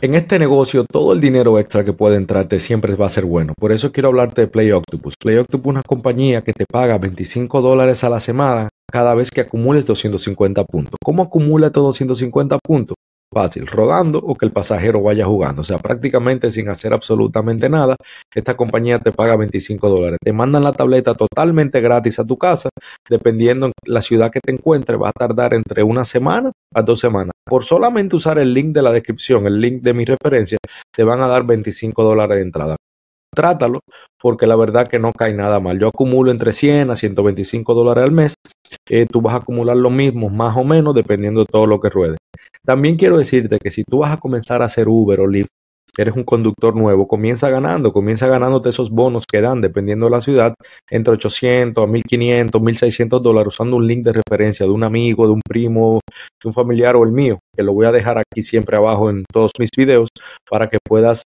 En este negocio, todo el dinero extra que puede entrarte siempre va a ser bueno. Por eso quiero hablarte de Play Octopus. Play Octopus es una compañía que te paga 25 dólares a la semana cada vez que acumules 250 puntos. ¿Cómo acumula estos 250 puntos? Fácil, rodando o que el pasajero vaya jugando. O sea, prácticamente sin hacer absolutamente nada, esta compañía te paga 25 dólares. Te mandan la tableta totalmente gratis a tu casa, dependiendo la ciudad que te encuentres, va a tardar entre una semana a dos semanas. Por solamente usar el link de la descripción, el link de mi referencia, te van a dar 25 dólares de entrada trátalo, porque la verdad que no cae nada mal. Yo acumulo entre 100 a 125 dólares al mes. Eh, tú vas a acumular lo mismo, más o menos, dependiendo de todo lo que ruede. También quiero decirte que si tú vas a comenzar a hacer Uber o Lyft, eres un conductor nuevo, comienza ganando, comienza ganándote esos bonos que dan, dependiendo de la ciudad, entre 800 a 1500, 1600 dólares, usando un link de referencia de un amigo, de un primo, de un familiar o el mío, que lo voy a dejar aquí siempre abajo en todos mis videos para que puedas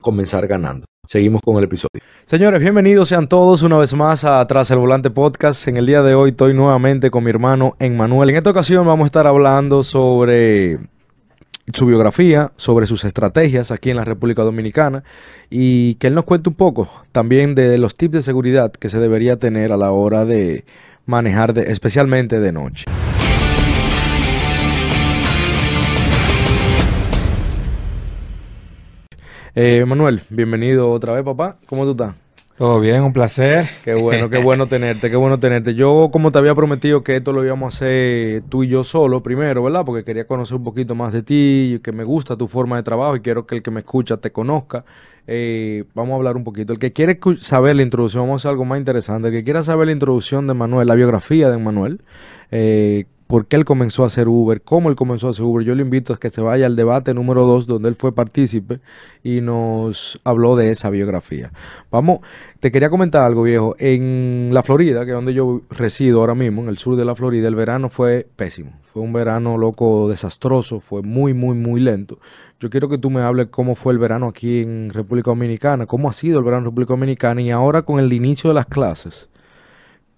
comenzar ganando. Seguimos con el episodio. Señores, bienvenidos sean todos una vez más a Tras el Volante Podcast. En el día de hoy estoy nuevamente con mi hermano Emmanuel. En esta ocasión vamos a estar hablando sobre su biografía, sobre sus estrategias aquí en la República Dominicana y que él nos cuente un poco también de los tips de seguridad que se debería tener a la hora de manejar, especialmente de noche. Eh, Manuel, bienvenido otra vez, papá. ¿Cómo tú estás? Todo bien, un placer. Qué bueno, qué bueno tenerte, qué bueno tenerte. Yo, como te había prometido que esto lo íbamos a hacer tú y yo solo primero, ¿verdad? Porque quería conocer un poquito más de ti, que me gusta tu forma de trabajo y quiero que el que me escucha te conozca. Eh, vamos a hablar un poquito. El que quiere saber la introducción, vamos a hacer algo más interesante. El que quiera saber la introducción de Manuel, la biografía de Manuel, eh, por qué él comenzó a hacer Uber, cómo él comenzó a hacer Uber. Yo le invito a que se vaya al debate número 2 donde él fue partícipe y nos habló de esa biografía. Vamos, te quería comentar algo viejo. En la Florida, que es donde yo resido ahora mismo, en el sur de la Florida, el verano fue pésimo. Fue un verano loco, desastroso, fue muy, muy, muy lento. Yo quiero que tú me hables cómo fue el verano aquí en República Dominicana, cómo ha sido el verano en República Dominicana y ahora con el inicio de las clases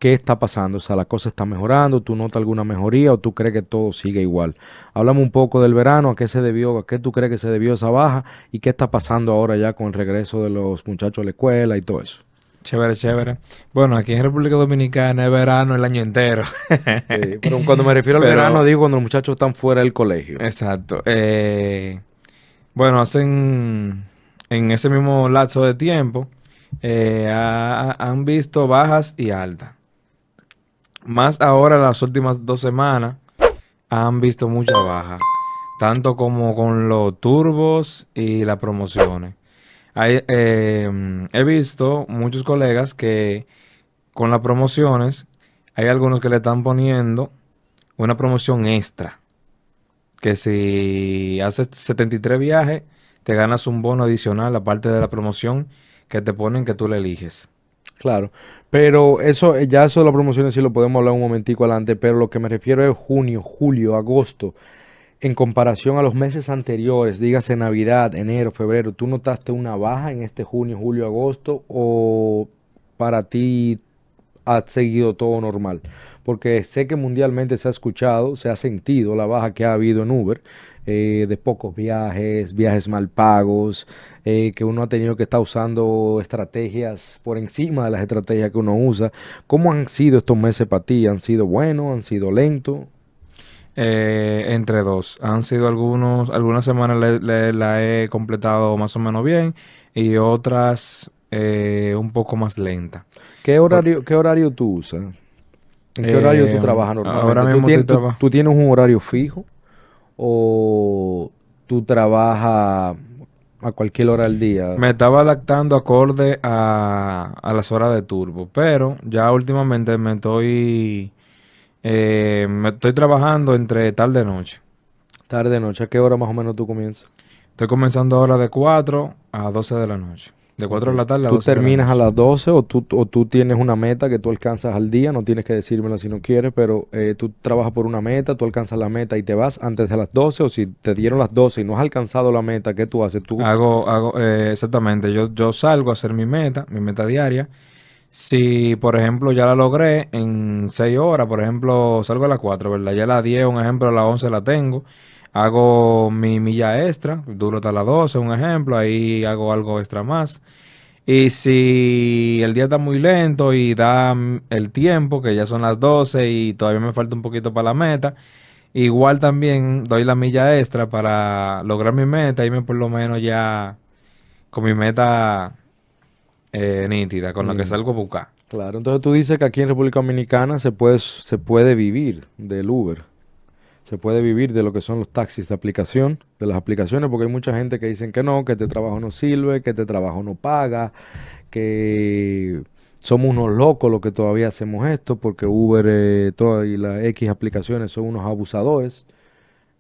qué está pasando, o sea, la cosa está mejorando, tú notas alguna mejoría o tú crees que todo sigue igual. Hablamos un poco del verano, a qué se debió, a qué tú crees que se debió esa baja y qué está pasando ahora ya con el regreso de los muchachos a la escuela y todo eso. Chévere, chévere. Bueno, aquí en República Dominicana es verano el año entero. pero cuando me refiero al verano, digo cuando los muchachos están fuera del colegio. Exacto. Eh, bueno, hacen en ese mismo lapso de tiempo, eh, han visto bajas y altas. Más ahora, las últimas dos semanas, han visto mucha baja. Tanto como con los turbos y las promociones. Eh, he visto muchos colegas que con las promociones, hay algunos que le están poniendo una promoción extra. Que si haces 73 viajes, te ganas un bono adicional aparte de la promoción que te ponen que tú le eliges. Claro, pero eso, eh, ya eso de las promociones sí lo podemos hablar un momentico adelante, pero lo que me refiero es junio, julio, agosto, en comparación a los meses anteriores, dígase Navidad, enero, febrero, ¿tú notaste una baja en este junio, julio, agosto o para ti ha seguido todo normal? Porque sé que mundialmente se ha escuchado, se ha sentido la baja que ha habido en Uber, eh, de pocos viajes, viajes mal pagos, eh, que uno ha tenido que estar usando estrategias por encima de las estrategias que uno usa. ¿Cómo han sido estos meses para ti? ¿Han sido buenos? ¿Han sido lentos? Eh, entre dos. Han sido algunos, algunas semanas la he completado más o menos bien y otras un poco más lenta. ¿Qué horario, ¿qué horario tú usas? ¿En qué horario tú trabajas normalmente? Ahora mismo ¿Tú tienes un horario fijo? o tú trabajas a cualquier hora del día? Me estaba adaptando acorde a, a las horas de turbo, pero ya últimamente me estoy, eh, me estoy trabajando entre tarde y noche. Tarde y noche, ¿a qué hora más o menos tú comienzas? Estoy comenzando ahora de 4 a 12 de la noche. De 4 de la tarde a ¿Tú terminas a las 12 o tú, o tú tienes una meta que tú alcanzas al día? No tienes que decírmela si no quieres, pero eh, tú trabajas por una meta, tú alcanzas la meta y te vas antes de las 12 o si te dieron las 12 y no has alcanzado la meta, ¿qué tú haces? Tú... Hago, hago eh, exactamente, yo, yo salgo a hacer mi meta, mi meta diaria. Si, por ejemplo, ya la logré en 6 horas, por ejemplo, salgo a las 4, ¿verdad? Ya a las 10, un ejemplo, a las 11 la tengo. Hago mi milla extra, duro hasta las 12, un ejemplo, ahí hago algo extra más. Y si el día está muy lento y da mm, el tiempo, que ya son las 12 y todavía me falta un poquito para la meta, igual también doy la milla extra para lograr mi meta, irme por lo menos ya con mi meta eh, nítida, con lo que Mm. salgo a buscar. Claro, entonces tú dices que aquí en República Dominicana se puede, se puede vivir del Uber. Se puede vivir de lo que son los taxis de aplicación, de las aplicaciones, porque hay mucha gente que dicen que no, que este trabajo no sirve, que este trabajo no paga, que somos unos locos los que todavía hacemos esto, porque Uber eh, y las X aplicaciones son unos abusadores.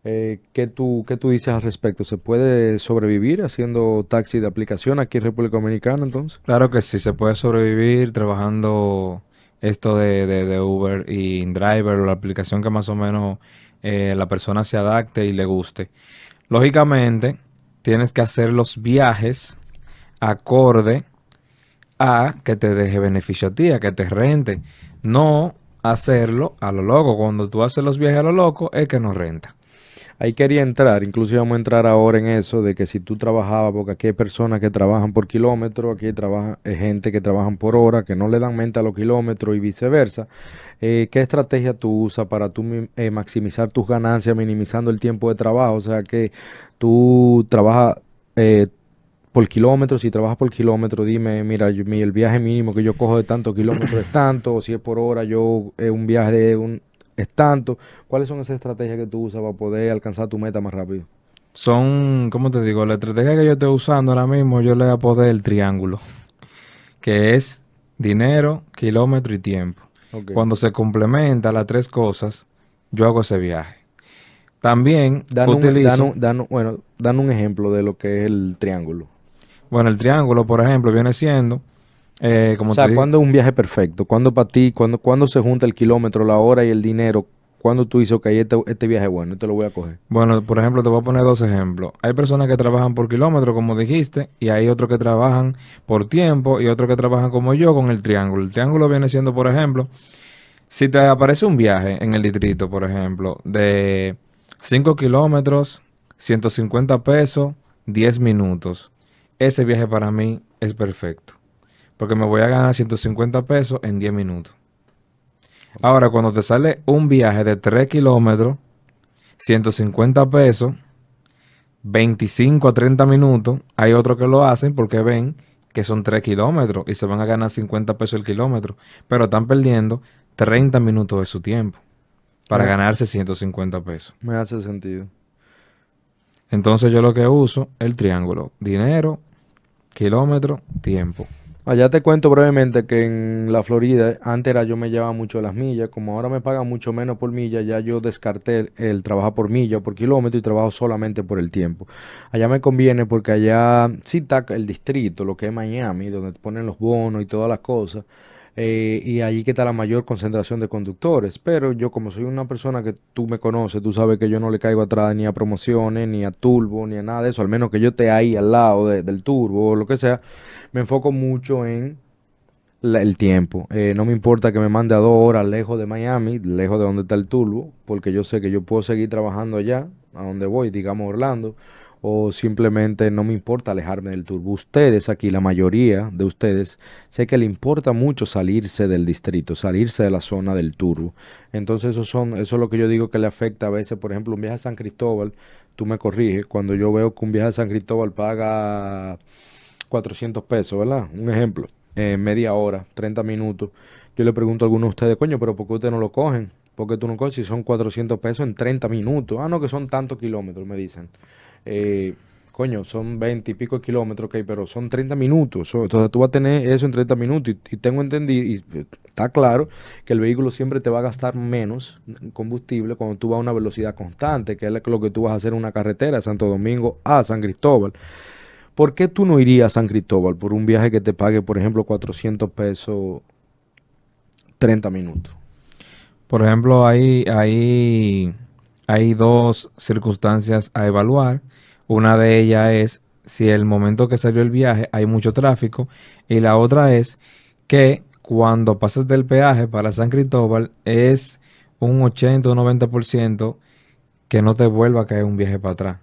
Eh, ¿qué tú, qué tú dices al respecto? ¿Se puede sobrevivir haciendo taxi de aplicación aquí en República Dominicana entonces? Claro que sí, se puede sobrevivir trabajando esto de, de, de Uber y InDriver o la aplicación que más o menos eh, la persona se adapte y le guste. Lógicamente, tienes que hacer los viajes acorde a que te deje beneficio a ti, a que te rente. No hacerlo a lo loco. Cuando tú haces los viajes a lo loco, es que no renta. Ahí quería entrar, incluso vamos a entrar ahora en eso de que si tú trabajabas, porque aquí hay personas que trabajan por kilómetro, aquí trabaja, hay gente que trabajan por hora, que no le dan mente a los kilómetros y viceversa. Eh, ¿qué estrategia tú usas para tú eh, maximizar tus ganancias, minimizando el tiempo de trabajo? O sea, que tú trabajas eh, por kilómetros, si trabajas por kilómetro, dime, mira, yo- mi- el viaje mínimo que yo cojo de tantos kilómetros es tanto, o si es por hora, yo eh, un viaje de un es tanto. ¿Cuáles son esas estrategias que tú usas para poder alcanzar tu meta más rápido? Son, ¿cómo te digo? La estrategia que yo estoy usando ahora mismo, yo le voy a poner el triángulo, que es dinero, kilómetro y tiempo. Cuando se complementa las tres cosas, yo hago ese viaje. También Dan un, utilizo, dan un- dan un- bueno, dan un ejemplo de lo que es el triángulo. bueno, el triángulo, por ejemplo, viene siendo, eh, como o sea, ¿cuándo es un viaje perfecto? ¿Cuándo para ti, cuándo, cuándo se junta el kilómetro, la hora y el dinero? ¿Cuándo tú dices, ok, este, este viaje es bueno, este lo voy a coger? bueno, por ejemplo, te voy a poner dos ejemplos. Hay personas que trabajan por kilómetro, como dijiste, y hay otros que trabajan por tiempo y otros que trabajan como yo con el triángulo. El triángulo viene siendo, por ejemplo, si te aparece un viaje en el distrito, por ejemplo, de 5 kilómetros, 150 pesos, 10 minutos. Ese viaje para mí es perfecto. Porque me voy a ganar 150 pesos en 10 minutos. Ahora, cuando te sale un viaje de 3 kilómetros, 150 pesos, 25 a 30 minutos, hay otros que lo hacen porque ven que son 3 kilómetros y se van a ganar 50 pesos el kilómetro, pero están perdiendo 30 minutos de su tiempo para ganarse 150 pesos. Me hace sentido. Entonces yo lo que uso es el triángulo, dinero, kilómetro, tiempo. Allá te cuento brevemente que en la Florida, antes era yo me llevaba mucho las millas, como ahora me pagan mucho menos por milla, ya yo descarté el, trabajar por milla por kilómetro y trabajo solamente por el tiempo. Allá me conviene porque allá sí está el distrito, lo que es Miami, donde te ponen los bonos y todas las cosas, eh, y allí que está la mayor concentración de conductores. Pero yo como soy una persona que tú me conoces, tú sabes que yo no le caigo atrás ni a promociones, ni a turbo, ni a nada de eso, al menos que yo esté ahí al lado de- del turbo o lo que sea, me enfoco mucho en el tiempo. Eh, no me importa que me mande a dos horas lejos de Miami, lejos de donde está el turbo, porque yo sé que yo puedo seguir trabajando allá, a donde voy, digamos Orlando, o simplemente no me importa alejarme del turbo. Ustedes aquí, la mayoría de ustedes, sé que le importa mucho salirse del distrito, salirse de la zona del turbo. Entonces eso son, eso es lo que yo digo que le afecta a veces, por ejemplo, un viaje a San Cristóbal, tú me corriges, cuando yo veo que un viaje a San Cristóbal paga 400 pesos, ¿verdad? Un ejemplo, eh, media hora, 30 minutos. Yo le pregunto a alguno de ustedes, coño, pero ¿por qué ustedes no lo cogen? ¿Por qué tú no coges si son 400 pesos en 30 minutos? Ah, no, que son tantos kilómetros, me dicen. Eh, coño, son 20 y pico kilómetros, ok, pero son 30 minutos. Entonces tú vas a tener eso en 30 minutos y, tengo entendido, y eh, está claro, que el vehículo siempre te va a gastar menos combustible cuando tú vas a una velocidad constante, que es lo que tú vas a hacer en una carretera de Santo Domingo a San Cristóbal. ¿Por qué tú no irías a San Cristóbal por un viaje que te pague, por ejemplo, 400 pesos 30 minutos? Por ejemplo, hay, hay, hay dos circunstancias a evaluar. Una de ellas es si el momento que salió el viaje hay mucho tráfico y la otra es que cuando pasas del peaje para San Cristóbal es un 80 o 90% que no te vuelva a caer un viaje para atrás.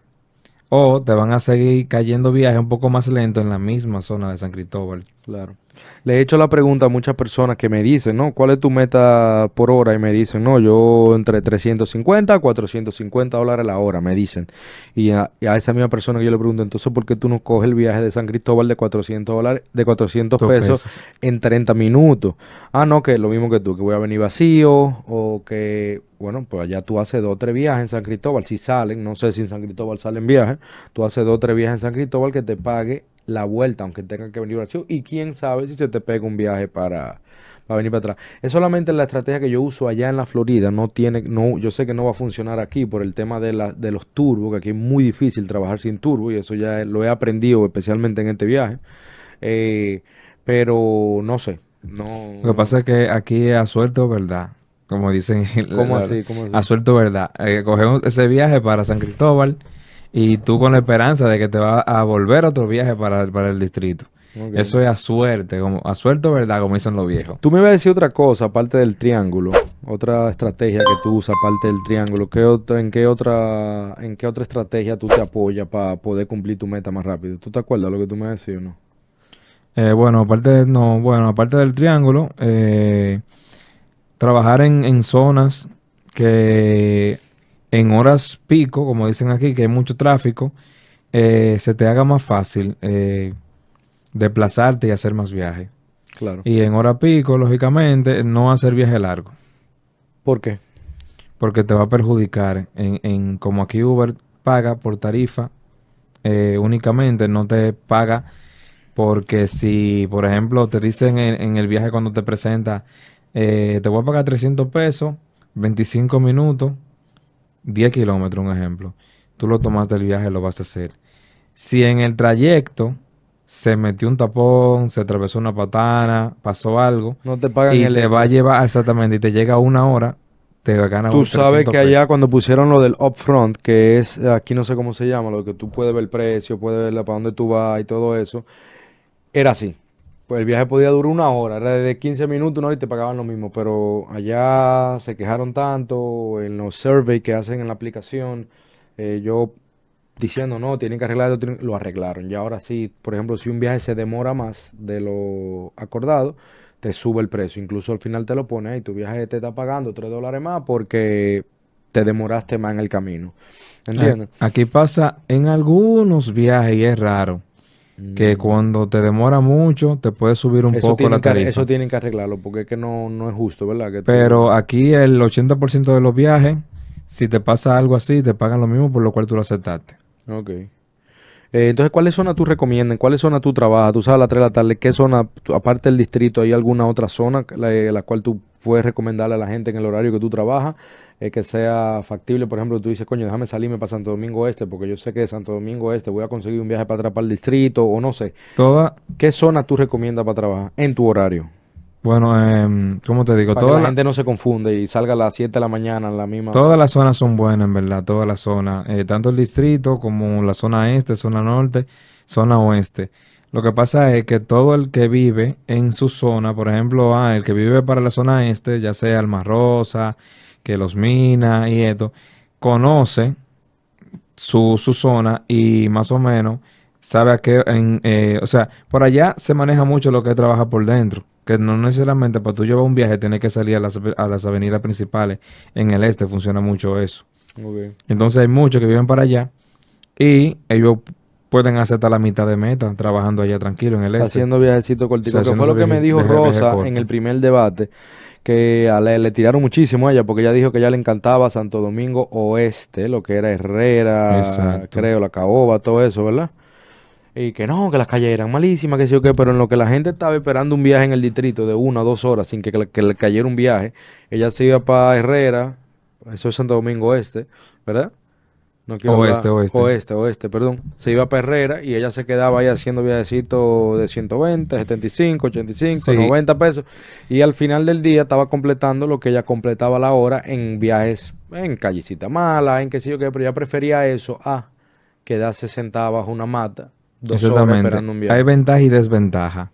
O te van a seguir cayendo viajes un poco más lentos en la misma zona de San Cristóbal. Claro. Le he hecho la pregunta a muchas personas que me dicen, ¿no? ¿Cuál es tu meta por hora? Y me dicen, no, yo entre 350 a 450 dólares la hora, me dicen. Y a, y a esa misma persona que yo le pregunto, entonces, ¿por qué tú no coges el viaje de San Cristóbal de 400 dólares, de 400 Dos pesos, pesos. en 30 minutos? Ah, no, que lo mismo que tú, que voy a venir vacío o que, bueno, pues allá tú haces dos o tres viajes en San Cristóbal, si salen, no sé si en San Cristóbal salen viajes, tú haces dos o tres viajes en San Cristóbal que te pague la vuelta, aunque tengan que venir vacío, y quién sabe si se te pega un viaje para, para venir para atrás. Es solamente la estrategia que yo uso allá en la Florida, no tiene, no, yo sé que no va a funcionar aquí por el tema de, la, de los turbos, que aquí es muy difícil trabajar sin turbo, y eso ya lo he aprendido especialmente en este viaje. Eh, pero no sé, no. Lo que pasa es que aquí es a suerte o verdad. Como dicen. ¿Cómo la- así? ¿Cómo así? A suerte o verdad. Eh, cogemos ese viaje para San Cristóbal y tú con la esperanza de que te va a volver otro viaje para, para el distrito. Eso es a suerte, como a suerte verdad, como dicen los viejos. Tú me ibas a decir otra cosa, aparte del triángulo, otra estrategia que tú usas, aparte del triángulo. ¿Qué otra, en, qué otra, ¿En qué otra estrategia tú te apoyas para poder cumplir tu meta más rápido? ¿Tú te acuerdas lo que tú me decías o no? Eh, bueno, aparte de- no, bueno, aparte del triángulo, eh, trabajar en, en zonas que en horas pico, como dicen aquí, que hay mucho tráfico, eh, se te haga más fácil eh, desplazarte y hacer más viajes. Claro. Y en hora pico, lógicamente, no hacer viaje largo, ¿Por qué? porque te va a perjudicar. En, en como aquí Uber paga por tarifa eh, únicamente, no te paga porque si, por ejemplo, te dicen en, en el viaje cuando te presenta, te voy a pagar 300 pesos, 25 minutos, 10 kilómetros, un ejemplo. Tú lo tomaste el viaje, lo vas a hacer. Si en el trayecto se metió un tapón, se atravesó una patana, pasó algo, No te pagan y el te va a llevar, exactamente, y te llega a una hora, te ganas Tú sabes 300 que allá pesos. cuando pusieron lo del upfront, que es, aquí no sé cómo se llama, lo que tú puedes ver el precio, puedes ver para dónde tú vas y todo eso, era así. Pues el viaje podía durar una hora, era de 15 minutos, una hora y te pagaban lo mismo, pero allá se quejaron tanto en los surveys que hacen en la aplicación, eh, yo diciendo, no, tienen que arreglar, esto, tienen-", lo arreglaron. Y ahora sí, por ejemplo, si un viaje se demora más de lo acordado, te sube el precio. Incluso al final te lo pone y tu viaje te está pagando 3 dólares más porque te demoraste más en el camino. ¿Entiendes? A- Aquí pasa en algunos viajes y es raro que Mm. cuando te demora mucho te puede subir un Eso poco la que, tarifa. eso tienen que arreglarlo porque es que no, no es justo, ¿verdad? Que tú- Pero aquí el 80% de los viajes, si te pasa algo así, te pagan lo mismo por lo cual tú lo aceptaste. Ok. Eh, entonces, ¿cuáles zonas tú recomiendas? ¿En ¿Cuáles zonas tú trabajas? Tú sabes a las 3 de la tarde, ¿qué zona, aparte del distrito, hay alguna otra zona la, la cual tú puedes recomendarle a la gente en el horario que tú trabajas, eh, que sea factible? Por ejemplo, tú dices, coño, déjame salirme para Santo Domingo Este, porque yo sé que de Santo Domingo Este voy a conseguir un viaje para atrás para el distrito, o no sé. Toda, ¿Qué zona tú recomiendas para trabajar en tu horario? bueno, em, ¿cómo te digo? Para que Toda la la- gente no se confunde y salga a las 7 de la mañana en la misma... Todas las zonas son buenas, en verdad, todas las zonas, eh, tanto el distrito como la zona este, zona norte, zona oeste. Lo que pasa es que todo el que vive en su zona, por ejemplo, ah, el que vive para la zona este, ya sea Alma Rosa, que Los Minas y esto, conoce su, su zona y más o menos sabe a qué, en, eh, o sea, por allá se maneja mucho lo que es trabajar por dentro, que no necesariamente para tú llevar un viaje tienes que salir a las, a las avenidas principales. En el este funciona mucho eso. Entonces hay muchos que viven para allá y ellos pueden hacer hasta la mitad de meta trabajando allá tranquilo en el este. Haciendo viajecito cortico, O sea, que fue lo que me dijo Rosa corto. en el primer debate, que a le, le tiraron muchísimo a ella, porque ella dijo que a ella le encantaba Santo Domingo Oeste, lo que era Herrera, Exacto. creo, La Caoba, todo eso, ¿verdad? Y que no, que las calles eran malísimas, que sí o qué, pero en lo que la gente estaba esperando un viaje en el distrito de una o dos horas sin que, que le cayera un viaje, ella se iba para Herrera, eso es Santo Domingo Oeste, ¿verdad? No quiero hablar- Oeste, oeste. Oeste, oeste, perdón. Se iba para Herrera y ella se quedaba ahí haciendo viajecitos de 120, 75, 85, Sí. 90 pesos. Y al final del día estaba completando lo que ella completaba la hora en viajes en callecita mala, en qué sé yo qué, pero ella prefería eso a quedarse sentada bajo una mata dos horas Exactamente. esperando un viaje. Hay ventaja y desventaja.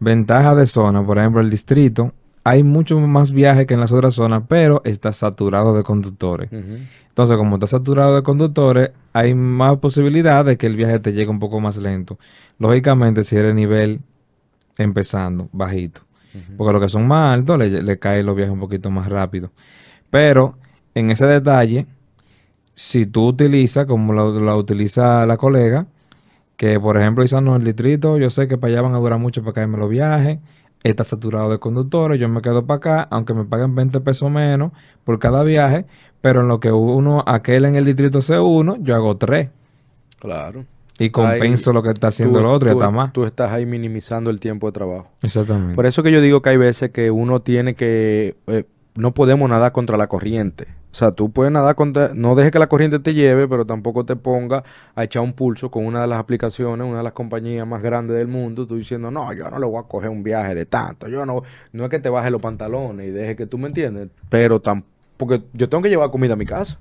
Ventaja de zona, por ejemplo, el distrito hay mucho más viaje que en las otras zonas, pero está saturado de conductores. Entonces, como está saturado de conductores, hay más posibilidad de que el viaje te llegue un poco más lento. Lógicamente, si eres nivel empezando, bajito. Porque los que son más altos, le, le caen los viajes un poquito más rápido. Pero, en ese detalle, si tú utilizas, como lo, lo utiliza la colega, que por ejemplo "Ah, no, el distrito, yo sé que para allá van a durar mucho para caerme los viajes, está saturado de conductores, yo me quedo para acá, aunque me paguen 20 pesos menos por cada viaje, pero en lo que uno, aquel en el distrito C1, yo hago tres Claro. y compenso Ahí lo que está haciendo Tú- el otro y tú- hasta más. Tú estás ahí minimizando el tiempo de trabajo. Exactamente. Por eso que yo digo que hay veces que uno tiene que... eh, no podemos nadar contra la corriente. O sea, tú puedes nadar contra... No dejes que la corriente te lleve, pero tampoco te ponga a echar un pulso con una de las aplicaciones, una de las compañías más grandes del mundo, tú diciendo, no, yo no le voy a coger un viaje de tanto. Yo no... No es que te bajes los pantalones y deje que tú me entiendes, pero tampoco... Porque yo tengo que llevar comida a mi casa.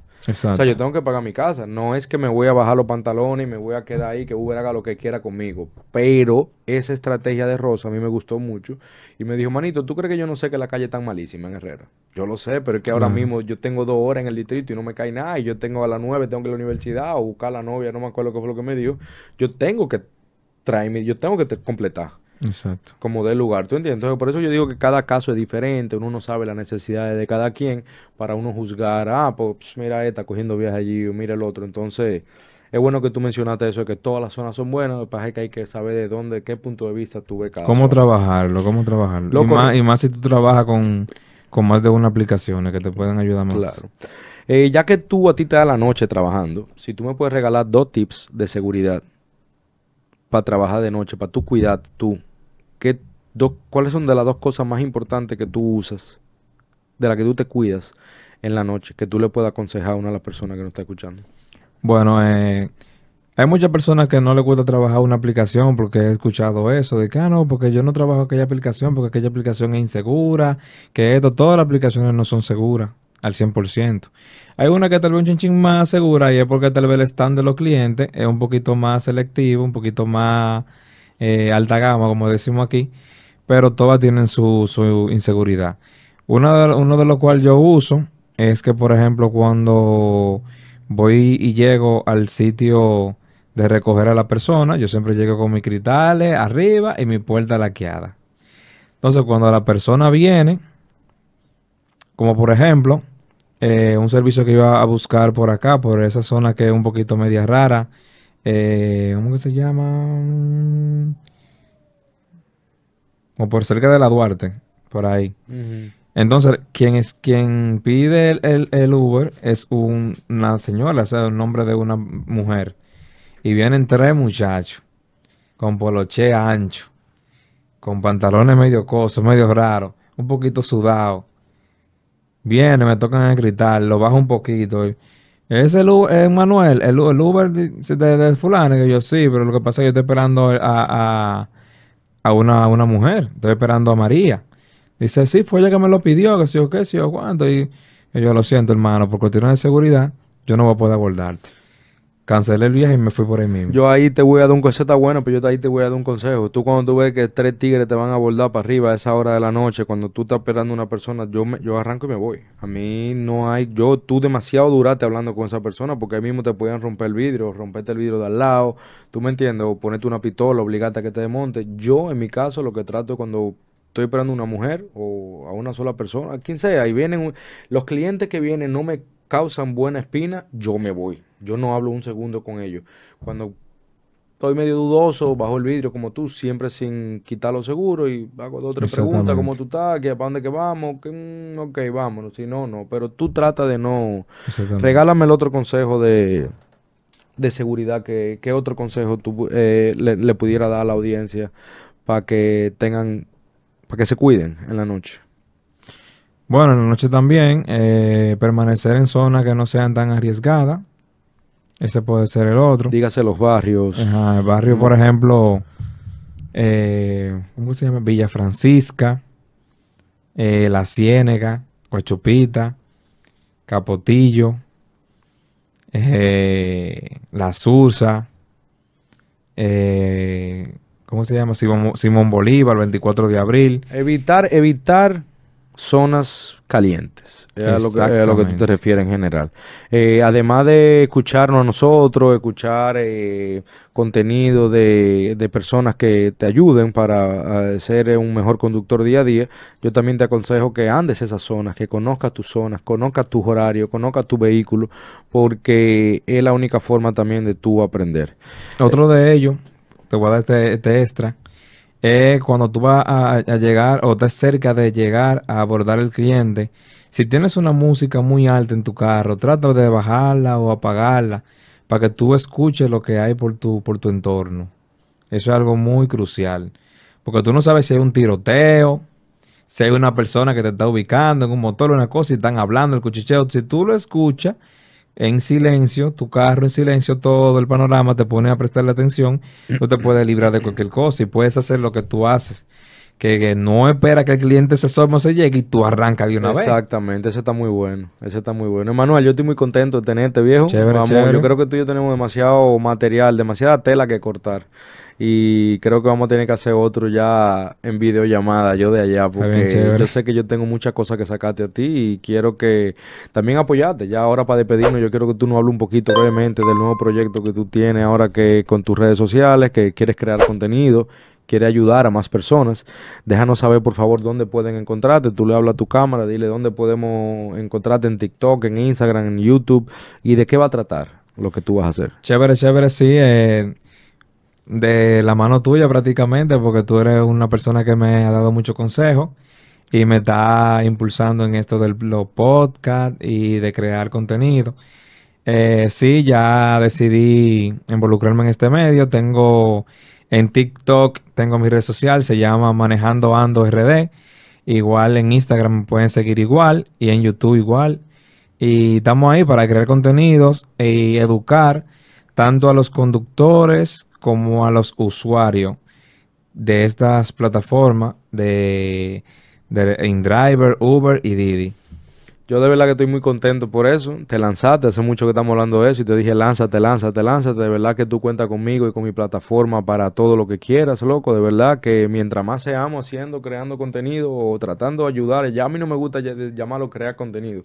O sea, yo tengo que pagar mi casa. No es que me voy a bajar los pantalones y me voy a quedar ahí, que Uber haga lo que quiera conmigo. Pero esa estrategia de Rosa a mí me gustó mucho. Y me dijo, manito, ¿tú crees que yo no sé que la calle es tan malísima en Herrera? Yo lo sé, pero es que ahora mismo yo tengo dos horas en el distrito y no me cae nada. Y yo tengo a las nueve, tengo que ir a la universidad o buscar a la novia, no me acuerdo qué fue lo que me dijo. Yo tengo que traerme, yo tengo que te- completar Exacto. como del lugar, ¿tú entiendes? Entonces, por eso yo digo que cada caso es diferente, uno no sabe las necesidades de cada quien para uno juzgar, ah, pues mira esta cogiendo viaje allí o mira el otro. Entonces, es bueno que tú mencionaste eso, de que todas las zonas son buenas, lo que que hay que saber de dónde, qué punto de vista tú ves cada ¿Cómo zona. trabajarlo? ¿Cómo trabajarlo? Loco, y, más, y más si tú trabajas con, con más de una aplicación que te pueden ayudar más. Claro. Eh, ya que tú a ti te da la noche trabajando, si tú me puedes regalar dos tips de seguridad para trabajar de noche, para tu cuidar tú, ¿qué ¿cuáles son de las dos cosas más importantes que tú usas, de las que tú te cuidas en la noche, que tú le puedas aconsejar a una de las personas que nos está escuchando? Bueno, eh, hay muchas personas que no les gusta trabajar una aplicación porque he escuchado eso, de que, ah, no, porque yo no trabajo aquella aplicación porque aquella aplicación es insegura, que esto, todas las aplicaciones no son seguras al 100%. Hay una que tal vez un chinchín más segura y es porque tal vez el stand de los clientes es un poquito más selectivo, un poquito más eh, alta gama, como decimos aquí, pero todas tienen su, su inseguridad. Una de- uno de los cuales yo uso es que, por ejemplo, cuando voy y llego al sitio de recoger a la persona, yo siempre llego con mis cristales arriba y mi puerta laqueada. Entonces, cuando la persona viene, como por ejemplo, eh, un servicio que iba a buscar por acá, por esa zona que es un poquito media rara, eh, ¿cómo que se llama? Como por cerca de la Duarte, por ahí. Entonces, quien es quien pide el, el- el Uber es un- una señora, o sea, un nombre de una mujer. Y vienen tres muchachos con poloche ancho, con pantalones medio cosos, medio raros, un poquito sudados. Viene, me tocan el cristal, lo bajo un poquito. Es el U- es Manuel, el, el Uber de, de, de fulano, que yo sí, pero lo que pasa es que yo estoy esperando a, a, a una, una mujer, estoy esperando a María. Dice, sí, fue ella que me lo pidió, que sí o qué, sí o cuánto. Y, y yo lo siento, hermano, por cuestiones de seguridad, yo no voy a poder abordarte. Cancelé el viaje y me fui por ahí mismo. Yo ahí te voy a dar un consejo, bueno, pero yo ahí te voy a dar un consejo. Tú cuando tú ves que tres tigres te van a abordar para arriba a esa hora de la noche, cuando tú estás esperando a una persona, yo me, yo arranco y me voy. A mí no hay, yo, tú demasiado duraste hablando con esa persona porque ahí mismo te pueden romper el vidrio, romperte el vidrio de al lado, tú me entiendes, o ponerte una pistola, obligarte a que te desmonte. Yo, en mi caso, lo que trato cuando estoy esperando a una mujer o a una sola persona, a quien sea, y vienen, los clientes que vienen no me causan buena espina, yo me voy. Yo no hablo un segundo con ellos. Cuando estoy medio dudoso, bajo el vidrio como tú, siempre sin quitar los seguros y hago dos o tres preguntas. ¿cómo tú estás? ¿Qué, ¿Para dónde que vamos? Que, mm, ok, vámonos. Si no, no. Pero tú trata de no... Regálame el otro consejo de, de seguridad. que ¿Qué otro consejo tú eh, le, le pudiera dar a la audiencia para que tengan... Para que se cuiden en la noche? Bueno, en la noche también, eh, permanecer en zonas que no sean tan arriesgadas. Ese puede ser el otro. Dígase los barrios. Ajá, el barrio, por ejemplo, eh, ¿cómo se llama? Villa Francisca, eh, La Ciénega, Guachupita, Capotillo, eh, La Sursa, eh, ¿cómo se llama? Simón, Simón Bolívar, 24 de abril. Evitar, evitar zonas calientes. Es a lo que, es a lo que tú te refieres en general. Eh, además de escucharnos a nosotros, escuchar eh, contenido de, de, personas que te ayuden para eh, ser un mejor conductor día a día, yo también te aconsejo que andes esas zonas, que conozcas tus zonas, conozcas tus horarios, conozcas tu vehículo, porque es la única forma también de tú aprender. Otro de ellos, te voy a dar este, este extra, es cuando tú vas a, llegar o estás cerca de llegar a abordar el cliente. Si tienes una música muy alta en tu carro, trata de bajarla o apagarla para que tú escuches lo que hay por tu, por tu entorno. Eso es algo muy crucial. Porque tú no sabes si hay un tiroteo, si hay una persona que te está ubicando en un motor o una cosa y están hablando el cuchicheo. Si tú lo escuchas, en silencio, tu carro en silencio, todo el panorama, te pone a prestarle atención, tú te puedes librar de cualquier cosa y puedes hacer lo que tú haces. Que, que no espera que el cliente se asome o se llegue y tú arrancas de una Exactamente, vez. Exactamente, ese está muy bueno. Ese está muy bueno. Emanuel, yo estoy muy contento de tenerte, viejo. Chévere, Vamos, chévere. Yo creo que tú y yo tenemos demasiado material, demasiada tela que cortar. Y creo que vamos a tener que hacer otro ya en videollamada, yo de allá, bien, porque yo sé que yo tengo muchas cosas que sacarte a ti y quiero que también apoyarte. Ya ahora para despedirnos, yo quiero que tú nos hables un poquito brevemente del nuevo proyecto que tú tienes ahora que con tus redes sociales, que quieres crear contenido, quieres ayudar a más personas. Déjanos saber, por favor, dónde pueden encontrarte. Tú le hablas a tu cámara, dile dónde podemos encontrarte en TikTok, en Instagram, en YouTube y de qué va a tratar lo que tú vas a hacer. Chévere, chévere, sí. eh, de la mano tuya prácticamente, porque tú eres una persona que me ha dado mucho consejo y me está impulsando en esto de los podcasts y de crear contenido. Eh, sí, ya decidí involucrarme en este medio. Tengo en TikTok, tengo mi red social, se llama Manejando Ando RD. Igual en Instagram me pueden seguir igual y en YouTube igual. Y estamos ahí para crear contenidos y educar tanto a los conductores como a los usuarios de estas plataformas de, de InDriver, Uber y Didi. Yo de verdad que estoy muy contento por eso. Te lanzaste, hace mucho que estamos hablando de eso y te dije, lánzate, lánzate, lánzate. De verdad que tú cuentas conmigo y con mi plataforma para todo lo que quieras, loco. De verdad que mientras más seamos haciendo, creando contenido o tratando de ayudar, ya a mí no me gusta ll- llamarlo crear contenido.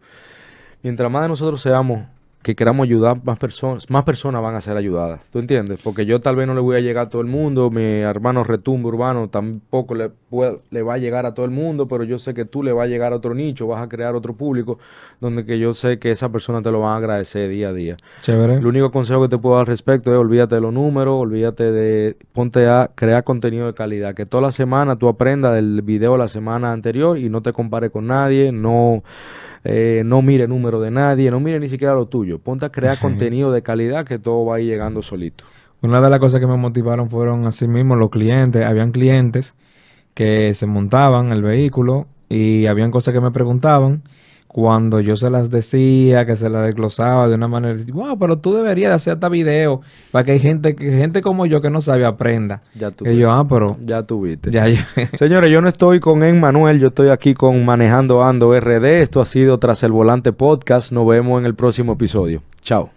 Mientras más de nosotros seamos que queramos ayudar más personas, más personas van a ser ayudadas. ¿Tú entiendes? Porque yo tal vez no le voy a llegar a todo el mundo, mi hermano Retumbo Urbano tampoco le, puede- le va a llegar a todo el mundo, pero yo sé que tú le vas a llegar a otro nicho, vas a crear otro público donde que yo sé que esa persona te lo van a agradecer día a día. Chévere. El único consejo que te puedo dar al respecto es olvídate de los números, olvídate de, ponte a crear contenido de calidad, que toda la semana tú aprendas del video de la semana anterior y no te compares con nadie, no, eh, no mire número de nadie, no mire ni siquiera lo tuyo, ponte a crear contenido de calidad que todo va a ir llegando solito. Una de las cosas que me motivaron fueron así mismo los clientes. Habían clientes que se montaban el vehículo y habían cosas que me preguntaban. Cuando yo se las decía, que se las desglosaba de una manera, wow, pero tú deberías de hacer hasta video para que hay gente, que gente como yo que no sabe aprenda. Ya Y yo, ah, pero ya tuviste. ya. Señores, yo no estoy con Emmanuel, yo estoy aquí con Manejando Ando RD. Esto ha sido Tras el Volante Podcast. Nos vemos en el próximo episodio. Chao.